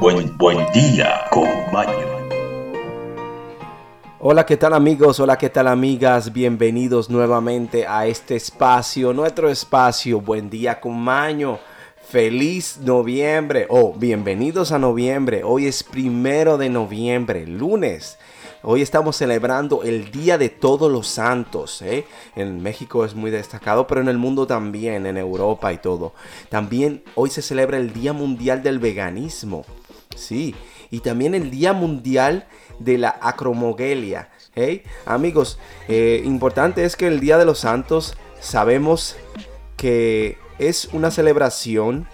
buen, día con. Hola, ¿qué tal amigos? Hola, ¿qué tal amigas? Bienvenidos nuevamente a este espacio, nuestro espacio. Buen día con Maño. Feliz noviembre. Oh, bienvenidos a noviembre. Hoy es primero de noviembre, lunes. Hoy estamos celebrando el Día de Todos los Santos. ¿eh? En México es muy destacado, pero en el mundo también, en Europa y todo. También hoy se celebra el Día Mundial del Veganismo. Sí, y también el Día Mundial de la Acromogelia. ¿eh? Amigos, eh, importante es que el Día de los Santos sabemos que es una celebración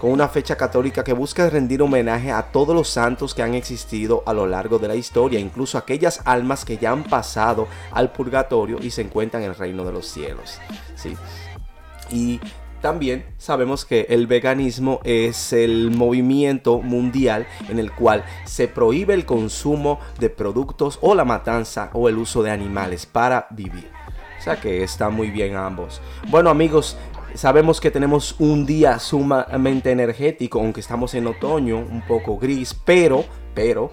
con una fecha católica que busca rendir homenaje a todos los santos que han existido a lo largo de la historia, incluso aquellas almas que ya han pasado al purgatorio y se encuentran en el reino de los cielos. ¿sí? Y también sabemos que el veganismo es el movimiento mundial en el cual se prohíbe el consumo de productos o la matanza o el uso de animales para vivir. O sea que está muy bien ambos. Bueno amigos, Sabemos que tenemos un día sumamente energético, aunque estamos en otoño, un poco gris, pero, pero,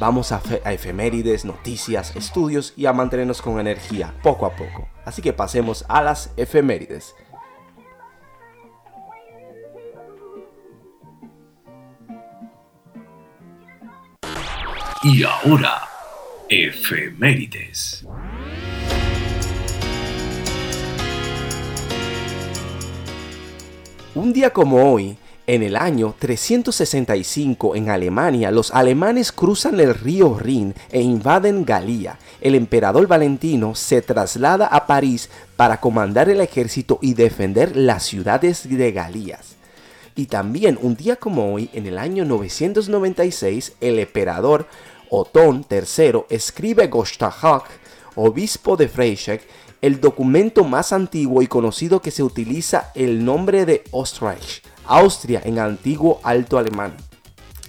vamos a, a, efemérides, noticias, estudios y a mantenernos con energía poco a poco. Así que pasemos a las efemérides. Y ahora, efemérides. Un día como hoy, en el año 365 en Alemania, los alemanes cruzan el río Rin e invaden Galía. El emperador Valentino se traslada a París para comandar el ejército y defender las ciudades de Galías. Y también un día como hoy, en el año 996, el emperador Otón III escribe Gostahak, obispo de Freischek, el documento más antiguo y conocido que se utiliza el nombre de Österreich, Austria en antiguo alto alemán.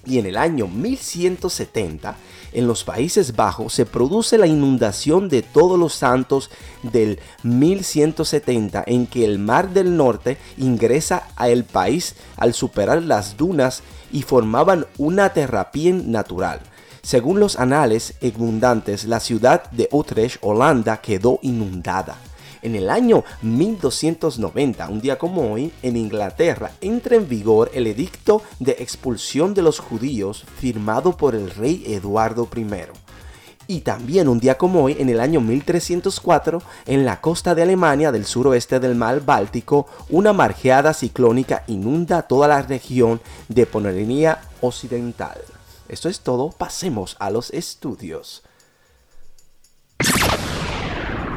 Y en el año 1170, en los Países Bajos se produce la inundación de todos los santos del 1170 en que el Mar del Norte ingresa al país al superar las dunas y formaban una terrapien natural. Según los anales abundantes, la ciudad de Utrecht, Holanda, quedó inundada. En el año 1290, un día como hoy, en Inglaterra entra en vigor el edicto de expulsión de los judíos firmado por el rey Eduardo I. Y también un día como hoy, en el año 1304, en la costa de Alemania del suroeste del mar Báltico, una margeada ciclónica inunda toda la región de Pomerania Occidental. Esto es todo, pasemos a los estudios.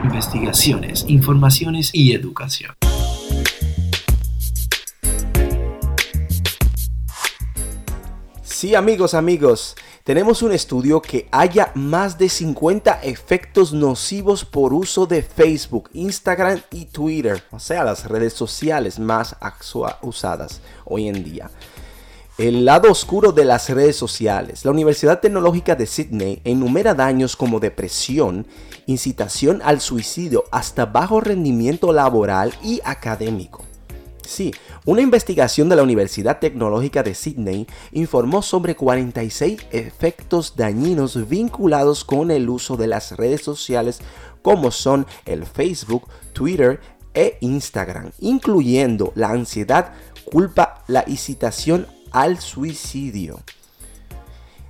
Investigaciones, informaciones y educación. Sí amigos, amigos, tenemos un estudio que haya más de 50 efectos nocivos por uso de Facebook, Instagram y Twitter, o sea, las redes sociales más usadas hoy en día. El lado oscuro de las redes sociales. La Universidad Tecnológica de Sydney enumera daños como depresión, incitación al suicidio, hasta bajo rendimiento laboral y académico. Sí, una investigación de la Universidad Tecnológica de Sydney informó sobre 46 efectos dañinos vinculados con el uso de las redes sociales como son el Facebook, Twitter e Instagram, incluyendo la ansiedad, culpa, la incitación al suicidio.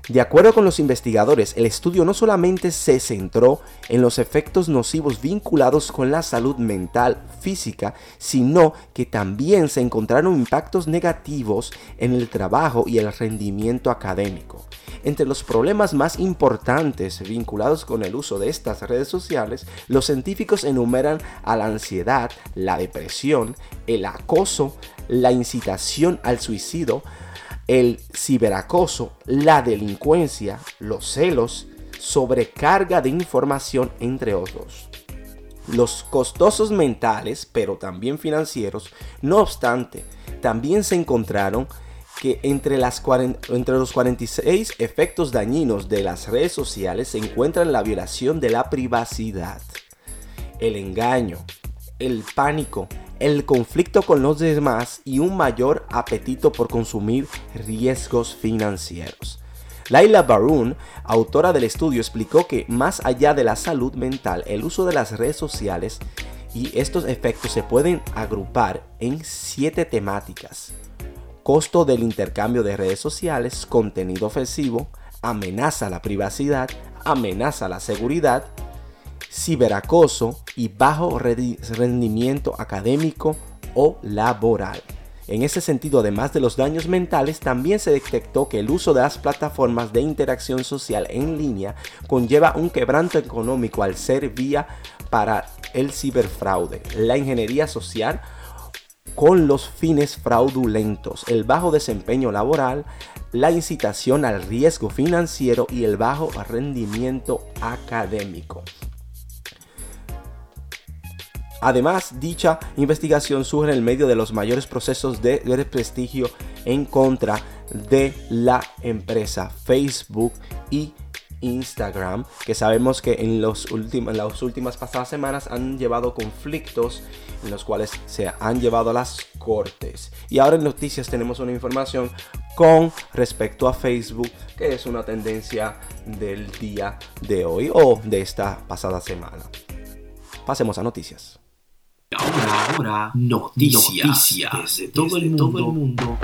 De acuerdo con los investigadores, el estudio no solamente se centró en los efectos nocivos vinculados con la salud mental física, sino que también se encontraron impactos negativos en el trabajo y el rendimiento académico. Entre los problemas más importantes vinculados con el uso de estas redes sociales, los científicos enumeran a la ansiedad, la depresión, el acoso, la incitación al suicidio, el ciberacoso, la delincuencia, los celos, sobrecarga de información, entre otros. Los costosos mentales, pero también financieros, no obstante, también se encontraron que entre, entre los 46 efectos dañinos de las redes sociales se encuentran la violación de la privacidad, el engaño, el pánico, el conflicto con los demás y un mayor apetito por consumir riesgos financieros. Laila Baroun, autora del estudio, explicó que más allá de la salud mental, el uso de las redes sociales y estos efectos se pueden agrupar en siete temáticas. Costo del intercambio de redes sociales, contenido ofensivo, amenaza a la privacidad, amenaza a la seguridad, ciberacoso y bajo rendimiento académico o laboral. En ese sentido, además de los daños mentales, también se detectó que el uso de las plataformas de interacción social en línea conlleva un quebranto económico al ser vía para el ciberfraude, la ingeniería social con los fines fraudulentos, el bajo desempeño laboral, la incitación al riesgo financiero y el bajo rendimiento académico. Además, dicha investigación surge en el medio de los mayores procesos de, prestigio en contra de la empresa Facebook y Instagram, que sabemos que en, los las últimas pasadas semanas han llevado conflictos en los cuales se han llevado a las cortes. Y ahora en noticias tenemos una información con respecto a Facebook, que es una tendencia del día de hoy o de esta pasada semana. Pasemos a noticias. Ahora, ahora, noticias, de todo, el mundo.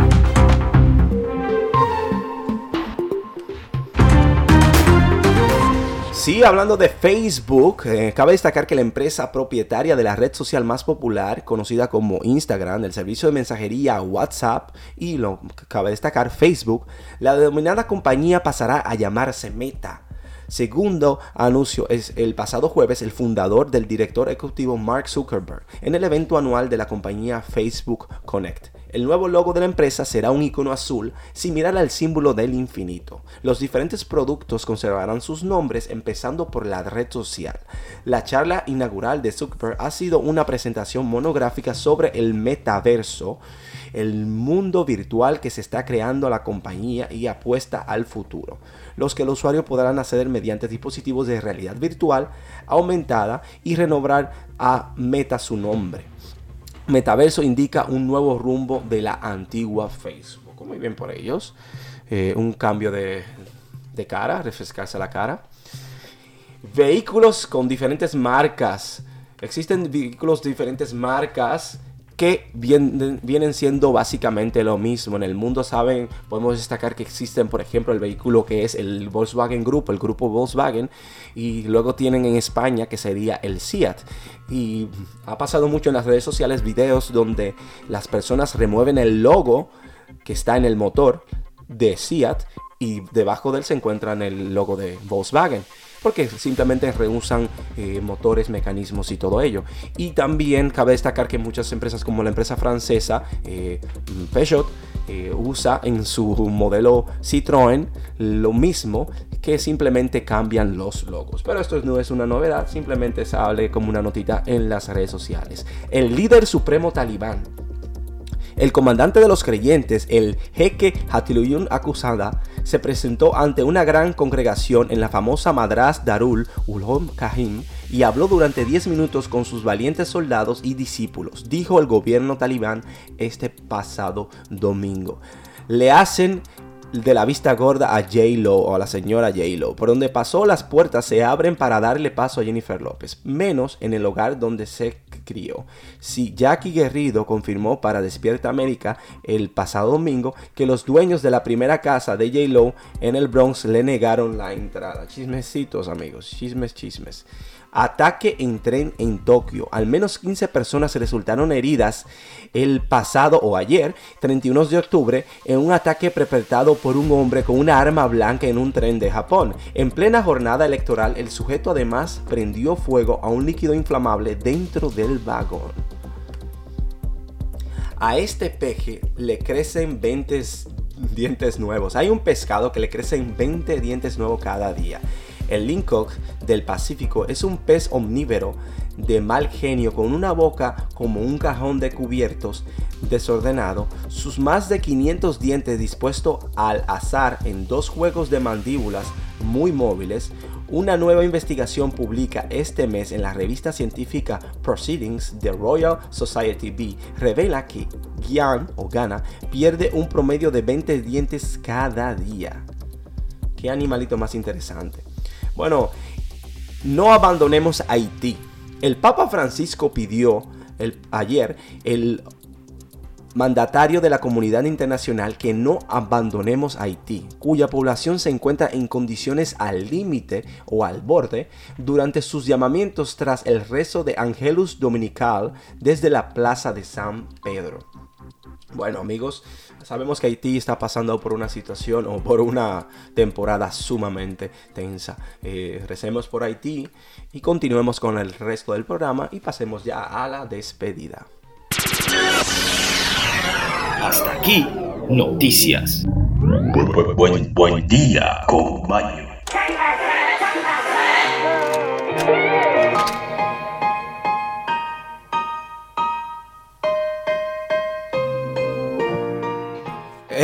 Sí, hablando de Facebook, eh, cabe destacar que la empresa propietaria de la red social más popular, conocida como Instagram, el servicio de mensajería WhatsApp y lo cabe destacar Facebook, la denominada compañía pasará a llamarse Meta Segundo anuncio es el pasado jueves el fundador del director ejecutivo Mark Zuckerberg en el evento anual de la compañía Facebook Connect. El nuevo logo de la empresa será un icono azul similar al símbolo del infinito. Los diferentes productos conservarán sus nombres empezando por la red social. La charla inaugural de Zuckerberg ha sido una presentación monográfica sobre el metaverso, el mundo virtual que se está creando la compañía y apuesta al futuro los que el usuario podrán acceder mediante dispositivos de realidad virtual aumentada y renovar a Meta su nombre. Metaverso indica un nuevo rumbo de la antigua Facebook. Muy bien por ellos. Eh, un cambio de, de cara, refrescarse la cara. Vehículos con diferentes marcas. Existen vehículos de diferentes marcas que vienen, siendo básicamente lo mismo. En el mundo, saben, podemos destacar que existen, por ejemplo, el vehículo que es el Volkswagen Group, el grupo Volkswagen, y luego tienen en España que sería el Seat. Y ha pasado mucho en las redes sociales videos donde las personas remueven el logo que está en el motor de Seat y debajo de él se encuentra el logo de Volkswagen porque simplemente rehusan eh, motores, mecanismos y todo ello. Y también cabe destacar que muchas empresas como la empresa francesa eh, Peugeot eh, usa en su modelo Citroën lo mismo que simplemente cambian los logos. Pero esto no es una novedad, simplemente sale como una notita en las redes sociales. El líder supremo talibán el comandante de los creyentes, el jeque Hatiluyun Akusada, se presentó ante una gran congregación en la famosa Madras Darul Ulhom Kahim y habló durante 10 minutos con sus valientes soldados y discípulos, dijo el gobierno talibán este pasado domingo. Le hacen de la vista gorda a J-Lo o a la señora J-Lo. Por donde pasó las puertas se abren para darle paso a Jennifer López, menos en el hogar donde se Si Jackie Guerrido confirmó para Despierta América el pasado domingo que los dueños de la primera casa de J-Lo en el Bronx le negaron la entrada. Chismecitos amigos, chismes, chismes. Ataque en tren en Tokio. Al menos 15 personas resultaron heridas el pasado o ayer, 31 de octubre, en un ataque perpetrado por un hombre con una arma blanca en un tren de Japón. En plena jornada electoral, el sujeto además prendió fuego a un líquido inflamable dentro del vagón. A este peje le crecen 20 dientes nuevos. Hay un pescado que le crecen 20 dientes nuevos cada día. El lingcod del Pacífico es un pez omnívoro de mal genio con una boca como un cajón de cubiertos desordenado, sus más de 500 dientes dispuestos al azar en dos juegos de mandíbulas muy móviles, Una nueva investigación publica este mes en la revista científica Proceedings de Royal Society B revela que Gian o Ghana pierde un promedio de 20 dientes cada día. Qué animalito más interesante. Bueno, no abandonemos Haití. El Papa Francisco pidió el, ayer el mandatario de la comunidad internacional que no abandonemos Haití, cuya población se encuentra en condiciones al límite o al borde durante sus llamamientos tras el rezo de Angelus Dominical desde la plaza de San Pedro. Bueno amigos, sabemos que Haití está pasando por una situación o por una temporada sumamente tensa. Eh, recemos por Haití y continuemos con el resto del programa y pasemos ya a la despedida. Hasta aquí, noticias. Buen, buen, día, compañero.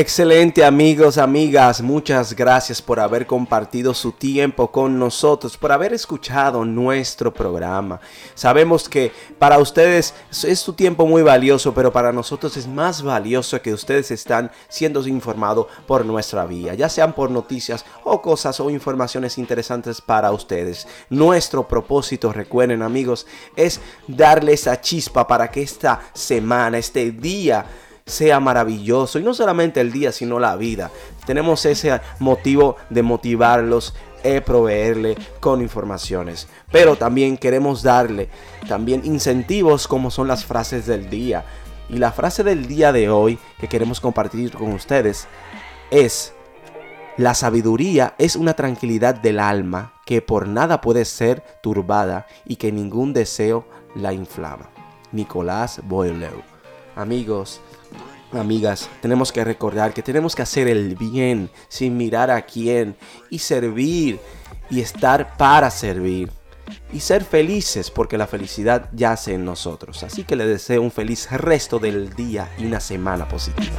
Excelente amigos, amigas, muchas gracias por haber compartido su tiempo con nosotros, por haber escuchado nuestro programa. Sabemos que para ustedes es su tiempo muy valioso, pero para nosotros es más valioso que ustedes están siendo informados por nuestra vía, ya sean por noticias o cosas o informaciones interesantes para ustedes. Nuestro propósito, recuerden amigos, es darles esa chispa para que esta semana, este día, sea maravilloso. Y no solamente el día, sino la vida. Tenemos ese motivo de motivarlos e proveerle con informaciones. Pero también queremos darle también incentivos como son las frases del día. Y la frase del día de hoy que queremos compartir con ustedes es, la sabiduría es una tranquilidad del alma que por nada puede ser turbada y que ningún deseo la inflama. Nicolás Boileau. Amigos, Amigas, tenemos que recordar que tenemos que hacer el bien sin mirar a quién y servir y estar para servir y ser felices porque la felicidad yace en nosotros. Así que les deseo un feliz resto del día y una semana positiva.